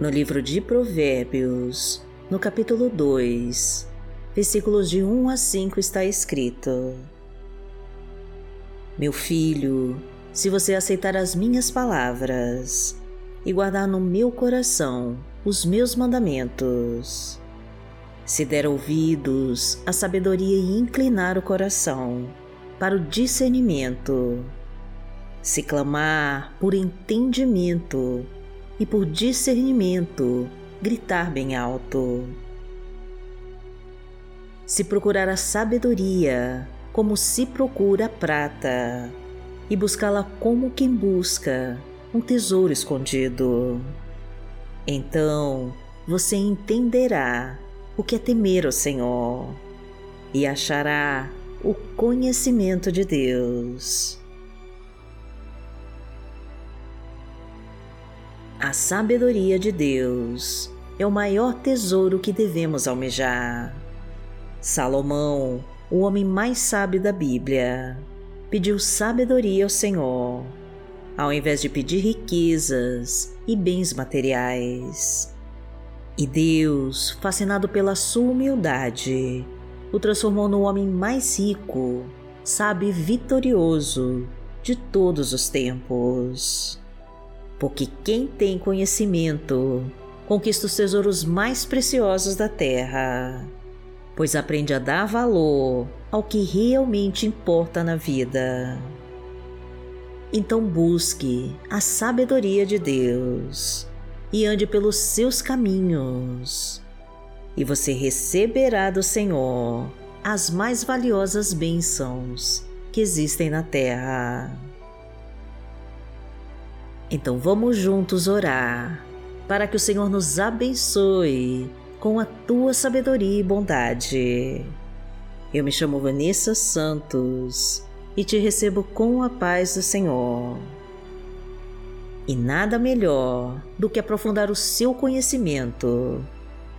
No livro de Provérbios, no capítulo 2, versículos de 1 a 5 está escrito: Meu filho, se você aceitar as minhas palavras e guardar no meu coração os meus mandamentos, se der ouvidos à sabedoria e inclinar o coração para o discernimento, se clamar por entendimento e por discernimento gritar bem alto. Se procurar a sabedoria como se procura a prata, e buscá-la como quem busca um tesouro escondido, então você entenderá o que é temer ao Senhor e achará o conhecimento de Deus. A sabedoria de Deus é o maior tesouro que devemos almejar. Salomão, o homem mais sábio da Bíblia, pediu sabedoria ao Senhor, ao invés de pedir riquezas e bens materiais. E Deus, fascinado pela sua humildade, o transformou no homem mais rico, sábio e vitorioso de todos os tempos porque quem tem conhecimento conquista os tesouros mais preciosos da terra, pois aprende a dar valor ao que realmente importa na vida. Então busque a sabedoria de Deus e ande pelos seus caminhos, e você receberá do Senhor as mais valiosas bênçãos que existem na terra. Então vamos juntos orar para que o Senhor nos abençoe com a tua sabedoria e bondade. Eu me chamo Vanessa Santos e te recebo com a paz do Senhor. E nada melhor do que aprofundar o seu conhecimento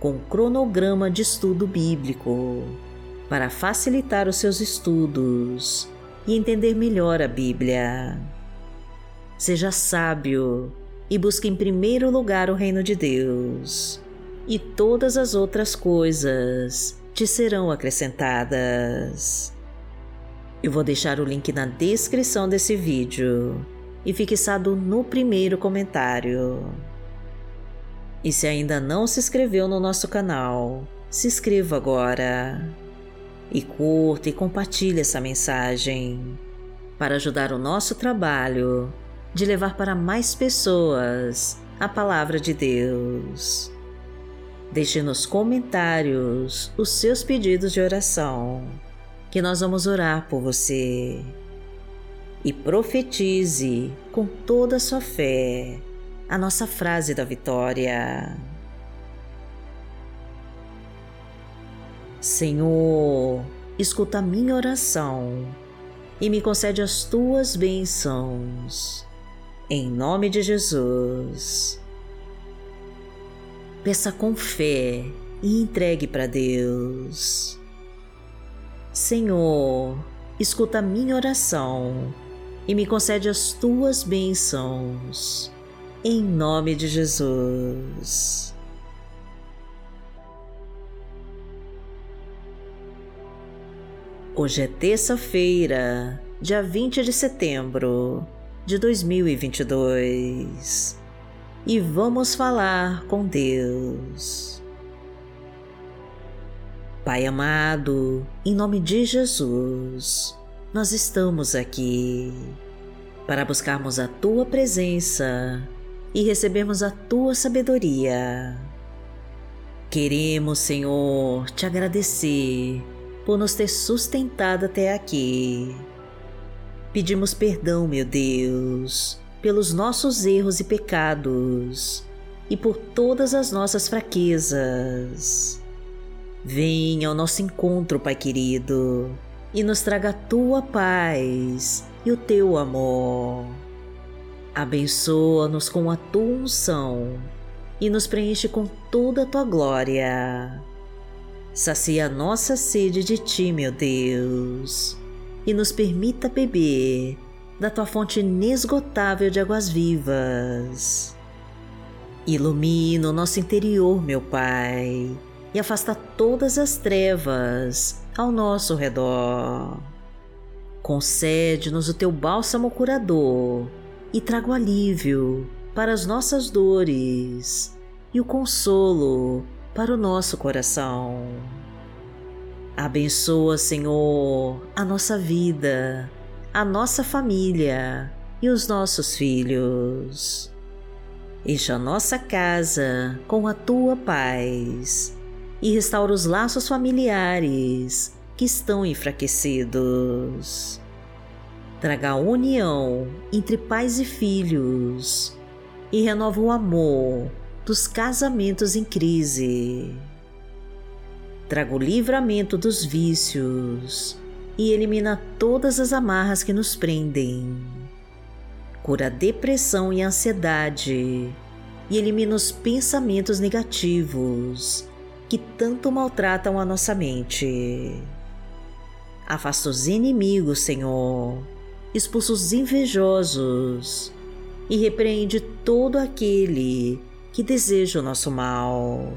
com um cronograma de estudo bíblico para facilitar os seus estudos e entender melhor a Bíblia. Seja sábio e busque em primeiro lugar o reino de Deus, e todas as outras coisas te serão acrescentadas. Eu vou deixar o link na descrição desse vídeo e fixado no primeiro comentário. E se ainda não se inscreveu no nosso canal, se inscreva agora. E curta e compartilhe essa mensagem para ajudar o nosso trabalho de levar para mais pessoas a palavra de Deus. Deixe nos comentários os seus pedidos de oração, que nós vamos orar por você. E profetize com toda a sua fé a nossa frase da vitória. Senhor, escuta a minha oração e me concede as tuas bênçãos em nome de Jesus. Peça com fé e entregue para Deus. Senhor, escuta a minha oração e me concede as tuas bênçãos. Em nome de Jesus. Hoje é terça-feira, dia 20 de setembro de 2022 e vamos falar com Deus. Pai amado, em nome de Jesus, nós estamos aqui para buscarmos a tua presença e recebermos a tua sabedoria. Queremos, Senhor, te agradecer por nos ter sustentado até aqui Pedimos perdão, meu Deus, pelos nossos erros e pecados e por todas as nossas fraquezas. Venha ao nosso encontro, Pai querido, e nos traga a tua paz e o teu amor. Abençoa-nos com a tua unção e nos preenche com toda a tua glória. Sacia a nossa sede de ti, meu Deus e nos permita beber da tua fonte inesgotável de águas vivas. Ilumina o nosso interior, meu Pai, e afasta todas as trevas ao nosso redor. Concede-nos o teu bálsamo curador e traga o alívio para as nossas dores e o consolo para o nosso coração. Abençoa, Senhor, a nossa vida, a nossa família e os nossos filhos. Enche a nossa casa com a tua paz e restaura os laços familiares que estão enfraquecidos. Traga a união entre pais e filhos e renova o amor dos casamentos em crise. Traga o livramento dos vícios e elimina todas as amarras que nos prendem cura a depressão e a ansiedade e elimina os pensamentos negativos que tanto maltratam a nossa mente. Afasta os inimigos, Senhor, expulsa os invejosos e repreende todo aquele que deseja o nosso mal.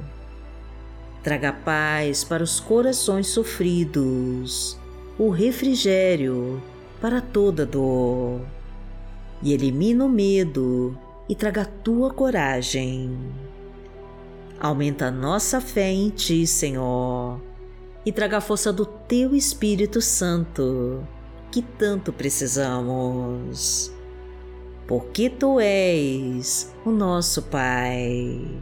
Traga paz para os corações sofridos, o refrigério para toda dor e elimina o medo e traga a tua coragem. Aumenta a nossa fé em Ti, Senhor, e traga a força do Teu Espírito Santo, que tanto precisamos. Porque Tu és o nosso Pai.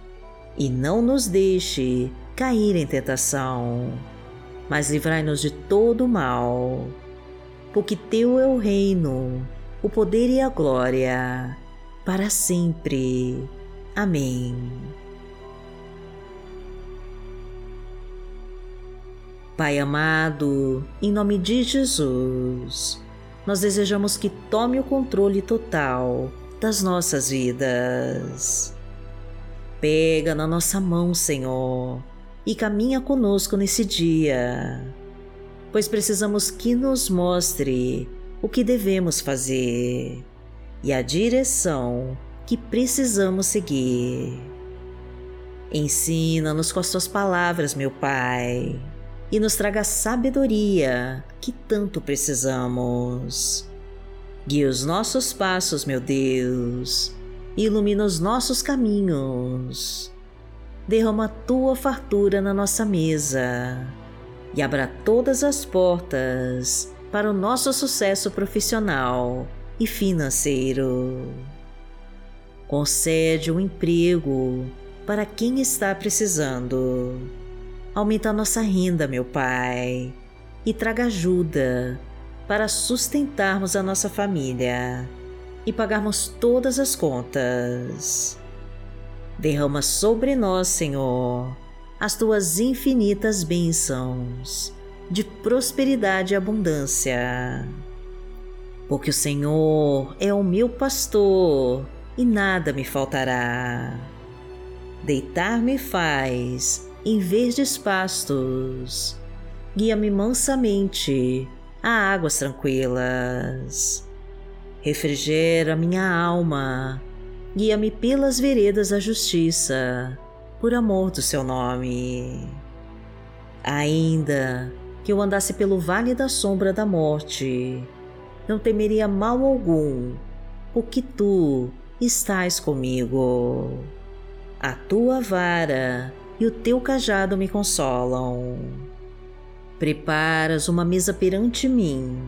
E não nos deixe cair em tentação, mas livrai-nos de todo mal porque teu é o reino, o poder e a glória, para sempre. Amém. Pai amado, em nome de Jesus, nós desejamos que tome o controle total das nossas vidas. Pega na nossa mão, Senhor, e caminha conosco nesse dia pois precisamos que nos mostre o que devemos fazer e a direção que precisamos seguir. Ensina-nos com as tuas palavras, meu Pai, e nos traga a sabedoria que tanto precisamos. Guia os nossos passos, meu Deus, ilumina os nossos caminhos. Derrama tua fartura na nossa mesa e abra todas as portas para o nosso sucesso profissional e financeiro. Concede um emprego para quem está precisando. Aumenta a nossa renda, meu Pai, e traga ajuda para sustentarmos a nossa família e pagarmos todas as contas. Derrama sobre nós, Senhor, as tuas infinitas bênçãos de prosperidade e abundância. Porque o Senhor é o meu pastor e nada me faltará. Deitar-me faz em verdes pastos, guia-me mansamente a águas tranquilas. Refrigera minha alma, guia-me pelas veredas da justiça por amor do seu nome. Ainda que eu andasse pelo vale da sombra da morte, não temeria mal algum, porque tu estás comigo. A tua vara e o teu cajado me consolam. Preparas uma mesa perante mim,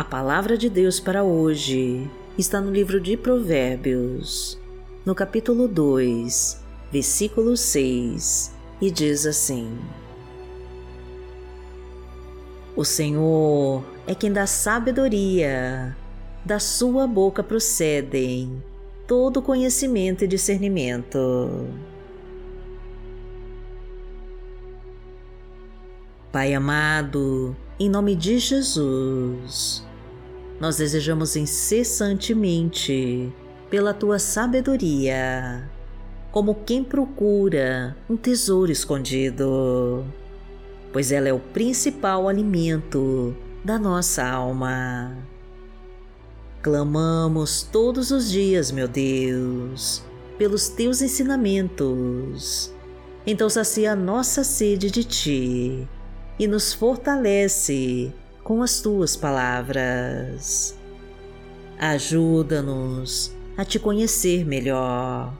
A palavra de Deus para hoje está no livro de Provérbios, no capítulo 2, versículo 6, e diz assim: O Senhor é quem dá sabedoria, da sua boca procedem todo conhecimento e discernimento. Pai amado, em nome de Jesus, nós desejamos incessantemente pela tua sabedoria, como quem procura um tesouro escondido, pois ela é o principal alimento da nossa alma. Clamamos todos os dias, meu Deus, pelos teus ensinamentos. Então sacia a nossa sede de ti e nos fortalece com as tuas palavras. Ajuda-nos a te conhecer melhor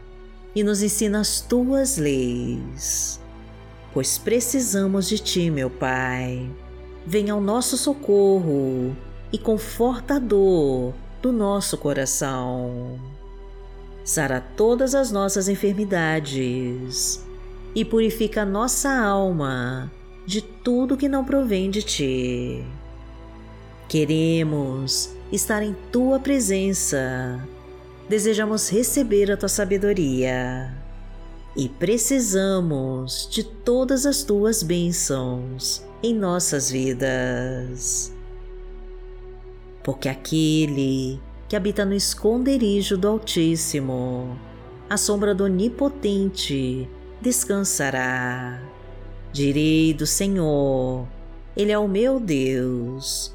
e nos ensina as tuas leis, pois precisamos de ti, meu Pai. Venha ao nosso socorro e conforta a dor do nosso coração. Sara todas as nossas enfermidades e purifica nossa alma de tudo que não provém de ti. Queremos estar em tua presença, desejamos receber a tua sabedoria. E precisamos de todas as tuas bênçãos em nossas vidas. Porque aquele que habita no esconderijo do Altíssimo, a sombra do Onipotente, descansará. Direi do Senhor, Ele é o meu Deus,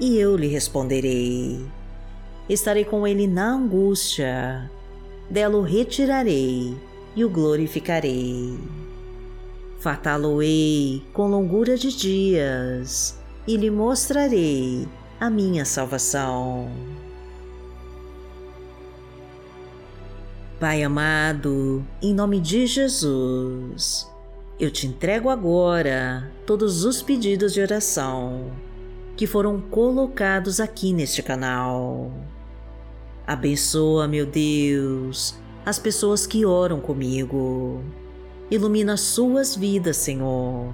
e eu lhe responderei. Estarei com ele na angústia, dela o retirarei e o glorificarei. Fartá-lo-ei com longura de dias e lhe mostrarei a minha salvação. Pai amado, em nome de Jesus, eu te entrego agora todos os pedidos de oração que foram colocados aqui neste canal. Abençoa, meu Deus, as pessoas que oram comigo. Ilumina suas vidas, Senhor,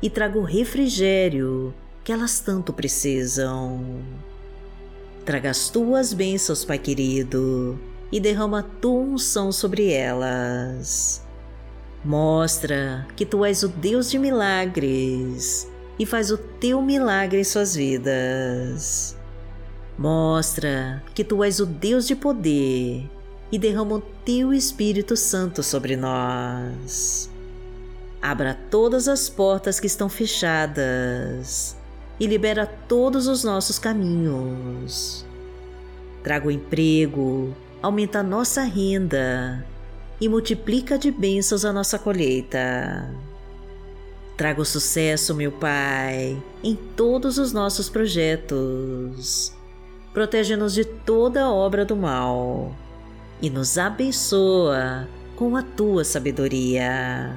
e traga o refrigério que elas tanto precisam. Traga as tuas bênçãos, Pai querido, e derrama tua unção sobre elas. Mostra que tu és o Deus de milagres e faz o teu milagre em suas vidas. Mostra que tu és o Deus de poder e derrama o teu Espírito Santo sobre nós. Abra todas as portas que estão fechadas e libera todos os nossos caminhos. Traga o emprego, aumenta a nossa renda e multiplica de bênçãos a nossa colheita. Traga o sucesso, meu Pai, em todos os nossos projetos. Protege-nos de toda obra do mal e nos abençoa com a tua sabedoria.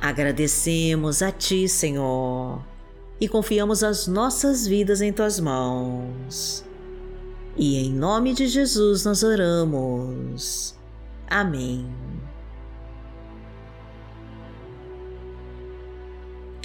Agradecemos a Ti, Senhor, e confiamos as nossas vidas em Tuas mãos. E em nome de Jesus nós oramos. Amém.